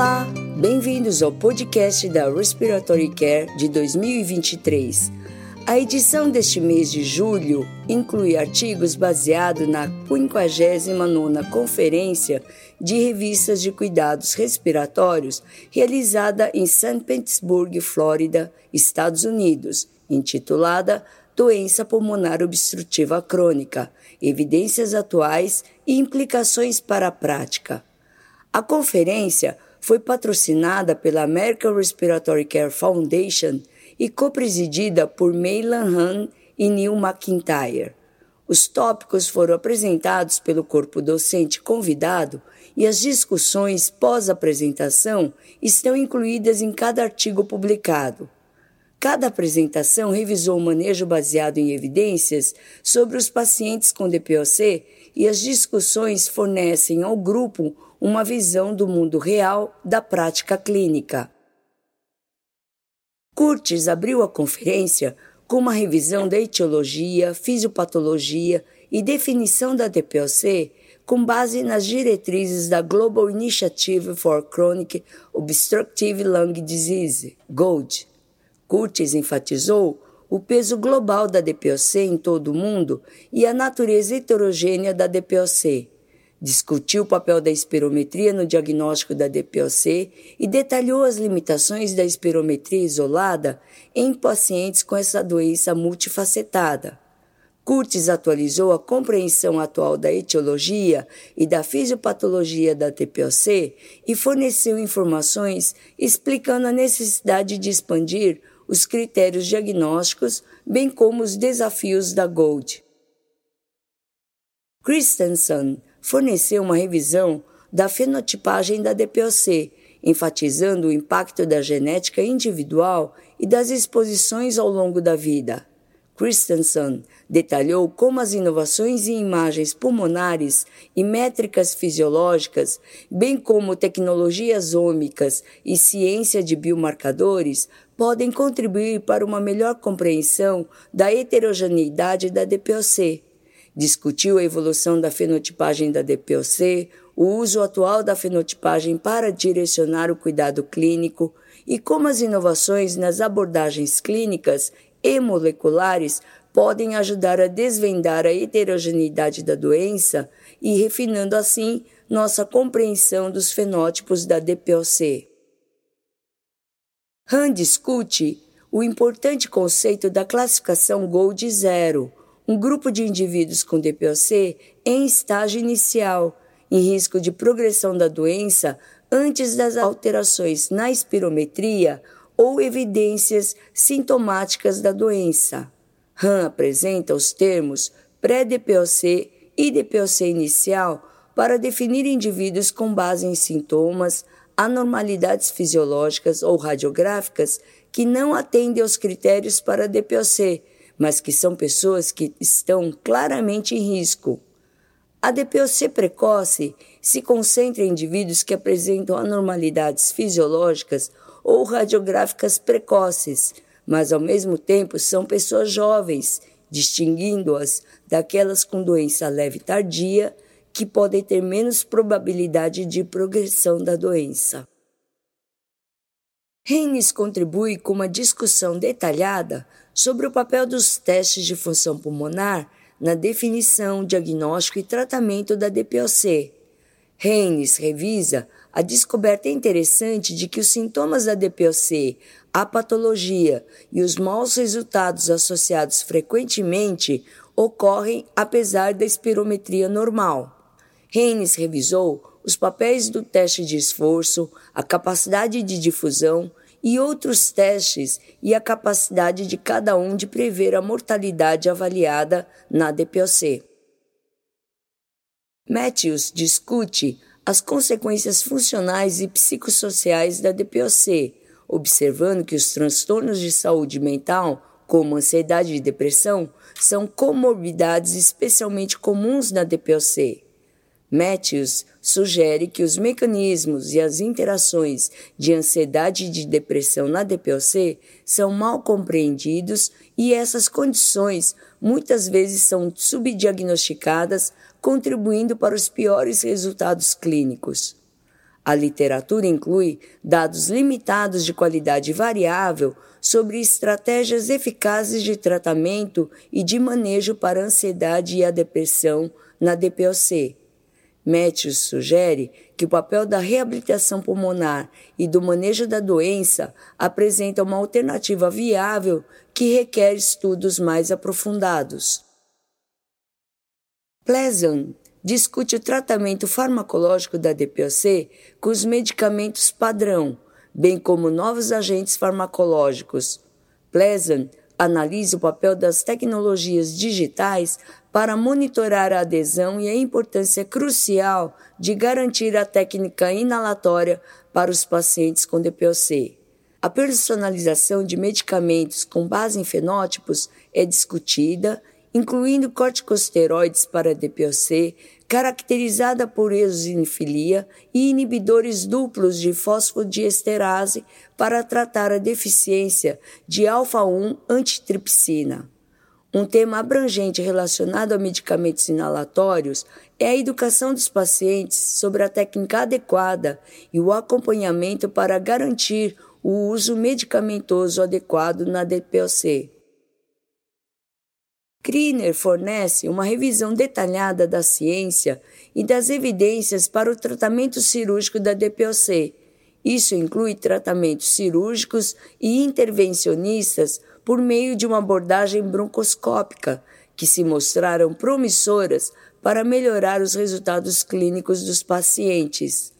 Olá, bem-vindos ao podcast da Respiratory Care de 2023. A edição deste mês de julho inclui artigos baseados na 59ª Conferência de Revistas de Cuidados Respiratórios realizada em St. Petersburg, Flórida, Estados Unidos, intitulada Doença Pulmonar Obstrutiva Crônica: Evidências Atuais e Implicações para a Prática. A conferência foi patrocinada pela American Respiratory Care Foundation e co-presidida por Meilan Han e Neil McIntyre. Os tópicos foram apresentados pelo corpo docente convidado e as discussões pós-apresentação estão incluídas em cada artigo publicado. Cada apresentação revisou o manejo baseado em evidências sobre os pacientes com DPOC e as discussões fornecem ao grupo uma visão do mundo real da prática clínica. Curtis abriu a conferência com uma revisão da etiologia, fisiopatologia e definição da DPOC com base nas diretrizes da Global Initiative for Chronic Obstructive Lung Disease, GOLD. Curtis enfatizou o peso global da DPOC em todo o mundo e a natureza heterogênea da DPOC, discutiu o papel da espirometria no diagnóstico da DPOC e detalhou as limitações da espirometria isolada em pacientes com essa doença multifacetada. Curtis atualizou a compreensão atual da etiologia e da fisiopatologia da DPOC e forneceu informações explicando a necessidade de expandir os critérios diagnósticos, bem como os desafios da GOLD. Christensen forneceu uma revisão da fenotipagem da DPOC, enfatizando o impacto da genética individual e das exposições ao longo da vida. Christensen detalhou como as inovações em imagens pulmonares e métricas fisiológicas, bem como tecnologias ômicas e ciência de biomarcadores, podem contribuir para uma melhor compreensão da heterogeneidade da DPOC discutiu a evolução da fenotipagem da DPOC, o uso atual da fenotipagem para direcionar o cuidado clínico e como as inovações nas abordagens clínicas e moleculares podem ajudar a desvendar a heterogeneidade da doença e refinando assim nossa compreensão dos fenótipos da DPOC. Han discute o importante conceito da classificação Gold Zero, um grupo de indivíduos com DPOC em estágio inicial, em risco de progressão da doença antes das alterações na espirometria ou evidências sintomáticas da doença. Han apresenta os termos pré-DPOC e DPOC inicial para definir indivíduos com base em sintomas, anormalidades fisiológicas ou radiográficas que não atendem aos critérios para DPOC, mas que são pessoas que estão claramente em risco. A DPOC precoce se concentra em indivíduos que apresentam anormalidades fisiológicas ou radiográficas precoces, mas ao mesmo tempo são pessoas jovens, distinguindo-as daquelas com doença leve tardia, que podem ter menos probabilidade de progressão da doença. Reines contribui com uma discussão detalhada sobre o papel dos testes de função pulmonar na definição, diagnóstico e tratamento da DPOC. Reines revisa a descoberta interessante de que os sintomas da DPOC, a patologia e os maus resultados associados frequentemente ocorrem apesar da espirometria normal. Reines revisou os papéis do teste de esforço, a capacidade de difusão e outros testes e a capacidade de cada um de prever a mortalidade avaliada na DPOC. Matthews discute as consequências funcionais e psicossociais da DPOC, observando que os transtornos de saúde mental, como ansiedade e depressão, são comorbidades especialmente comuns na DPOC. Matthews sugere que os mecanismos e as interações de ansiedade e de depressão na DPOC são mal compreendidos e essas condições muitas vezes são subdiagnosticadas, contribuindo para os piores resultados clínicos. A literatura inclui dados limitados de qualidade variável sobre estratégias eficazes de tratamento e de manejo para a ansiedade e a depressão na DPOC. Matthews sugere que o papel da reabilitação pulmonar e do manejo da doença apresenta uma alternativa viável que requer estudos mais aprofundados. Pleasant discute o tratamento farmacológico da DPOC com os medicamentos padrão, bem como novos agentes farmacológicos. Pleasant analisa o papel das tecnologias digitais para monitorar a adesão e a importância crucial de garantir a técnica inalatória para os pacientes com DPOC. A personalização de medicamentos com base em fenótipos é discutida incluindo corticosteroides para DPOC, caracterizada por eosinofilia e inibidores duplos de fosfodiesterase para tratar a deficiência de alfa-1 antitripsina. Um tema abrangente relacionado a medicamentos inalatórios é a educação dos pacientes sobre a técnica adequada e o acompanhamento para garantir o uso medicamentoso adequado na DPOC. Kriner fornece uma revisão detalhada da ciência e das evidências para o tratamento cirúrgico da DPOC. Isso inclui tratamentos cirúrgicos e intervencionistas por meio de uma abordagem broncoscópica, que se mostraram promissoras para melhorar os resultados clínicos dos pacientes.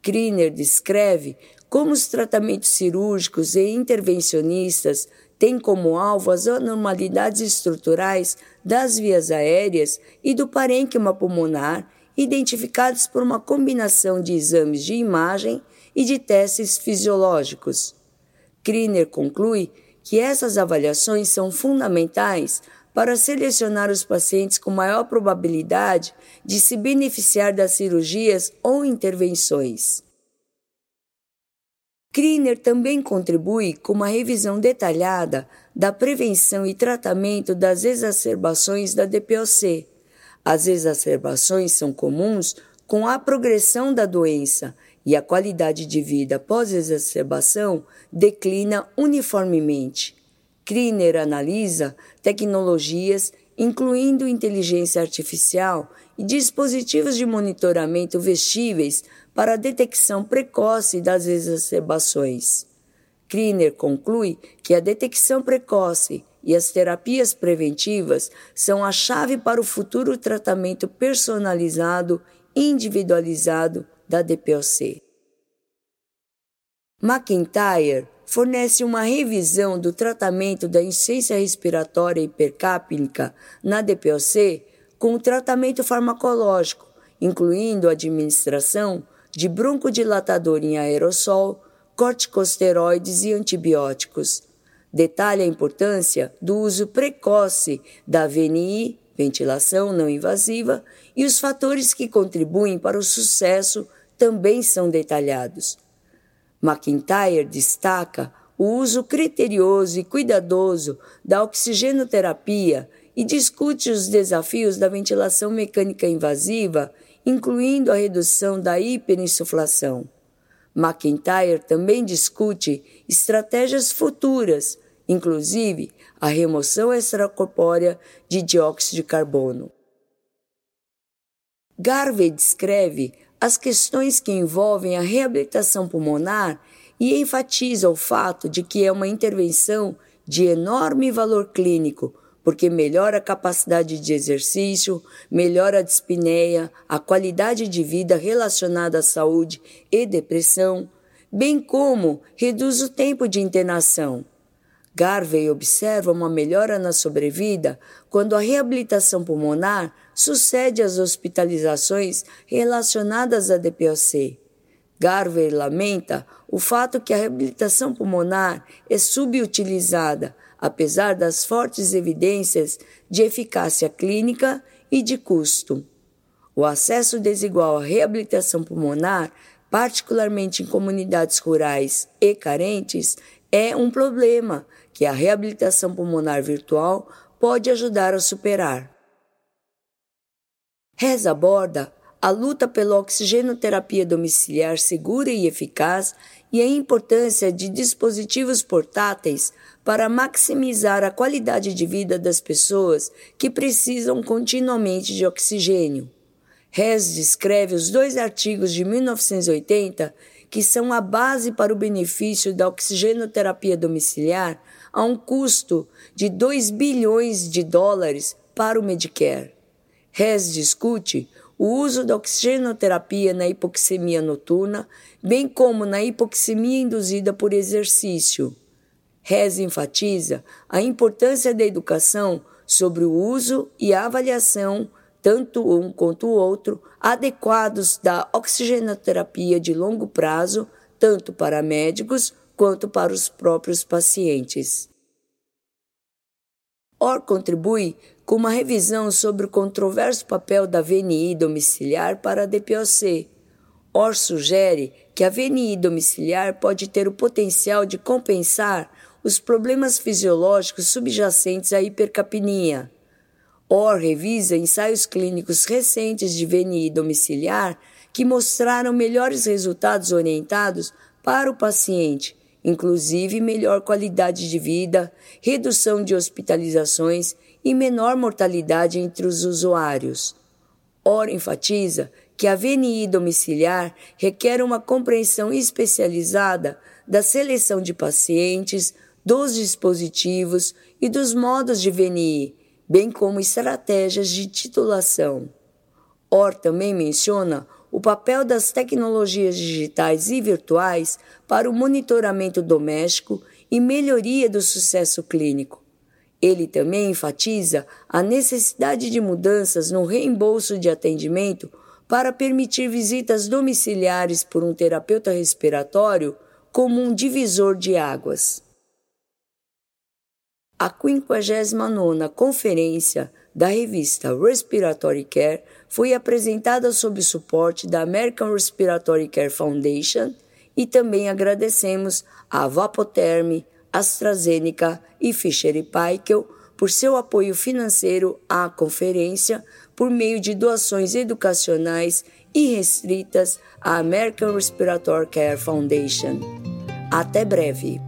Kriner descreve como os tratamentos cirúrgicos e intervencionistas tem como alvo as anormalidades estruturais das vias aéreas e do parênquima pulmonar, identificados por uma combinação de exames de imagem e de testes fisiológicos. Kriner conclui que essas avaliações são fundamentais para selecionar os pacientes com maior probabilidade de se beneficiar das cirurgias ou intervenções. Kriner também contribui com uma revisão detalhada da prevenção e tratamento das exacerbações da DPOC. As exacerbações são comuns com a progressão da doença e a qualidade de vida pós-exacerbação declina uniformemente. Kriner analisa tecnologias, incluindo inteligência artificial e dispositivos de monitoramento vestíveis para a detecção precoce das exacerbações. Kriner conclui que a detecção precoce e as terapias preventivas são a chave para o futuro tratamento personalizado individualizado da DPOC. McIntyre fornece uma revisão do tratamento da insuficiência respiratória hipercápnica na DPOC com o tratamento farmacológico, incluindo a administração de broncodilatador em aerossol, corticosteroides e antibióticos. Detalha a importância do uso precoce da VNI, ventilação não invasiva, e os fatores que contribuem para o sucesso também são detalhados. McIntyre destaca o uso criterioso e cuidadoso da oxigenoterapia e discute os desafios da ventilação mecânica invasiva incluindo a redução da hiperinsuflação. McIntyre também discute estratégias futuras, inclusive a remoção extracorpórea de dióxido de carbono. Garvey descreve as questões que envolvem a reabilitação pulmonar e enfatiza o fato de que é uma intervenção de enorme valor clínico porque melhora a capacidade de exercício, melhora a dispneia, a qualidade de vida relacionada à saúde e depressão, bem como reduz o tempo de internação. Garvey observa uma melhora na sobrevida quando a reabilitação pulmonar sucede às hospitalizações relacionadas à DPOC. Garvey lamenta o fato que a reabilitação pulmonar é subutilizada, apesar das fortes evidências de eficácia clínica e de custo. O acesso desigual à reabilitação pulmonar, particularmente em comunidades rurais e carentes, é um problema que a reabilitação pulmonar virtual pode ajudar a superar. Reza aborda a luta pela oxigenoterapia domiciliar segura e eficaz e a importância de dispositivos portáteis para maximizar a qualidade de vida das pessoas que precisam continuamente de oxigênio. Hess descreve os dois artigos de 1980 que são a base para o benefício da oxigenoterapia domiciliar a um custo de 2 bilhões de dólares para o Medicare. Hess discute o uso da oxigenoterapia na hipoxemia noturna, bem como na hipoxemia induzida por exercício. Hess enfatiza a importância da educação sobre o uso e a avaliação, tanto um quanto o outro, adequados da oxigenoterapia de longo prazo, tanto para médicos quanto para os próprios pacientes. OR contribui com uma revisão sobre o controverso papel da VNI domiciliar para a DPOC. OR sugere que a VNI domiciliar pode ter o potencial de compensar os problemas fisiológicos subjacentes à hipercapnia. OR revisa ensaios clínicos recentes de VNI domiciliar que mostraram melhores resultados orientados para o paciente, inclusive melhor qualidade de vida, redução de hospitalizações e menor mortalidade entre os usuários. Ora enfatiza que a VNI domiciliar requer uma compreensão especializada da seleção de pacientes, dos dispositivos e dos modos de VNI, bem como estratégias de titulação. OR também menciona o papel das tecnologias digitais e virtuais para o monitoramento doméstico e melhoria do sucesso clínico. Ele também enfatiza a necessidade de mudanças no reembolso de atendimento para permitir visitas domiciliares por um terapeuta respiratório como um divisor de águas. A 59ª Conferência da revista Respiratory Care foi apresentada sob suporte da American Respiratory Care Foundation e também agradecemos a Vapoterm, AstraZeneca e Fisher Paykel por seu apoio financeiro à conferência por meio de doações educacionais irrestritas à American Respiratory Care Foundation. Até breve.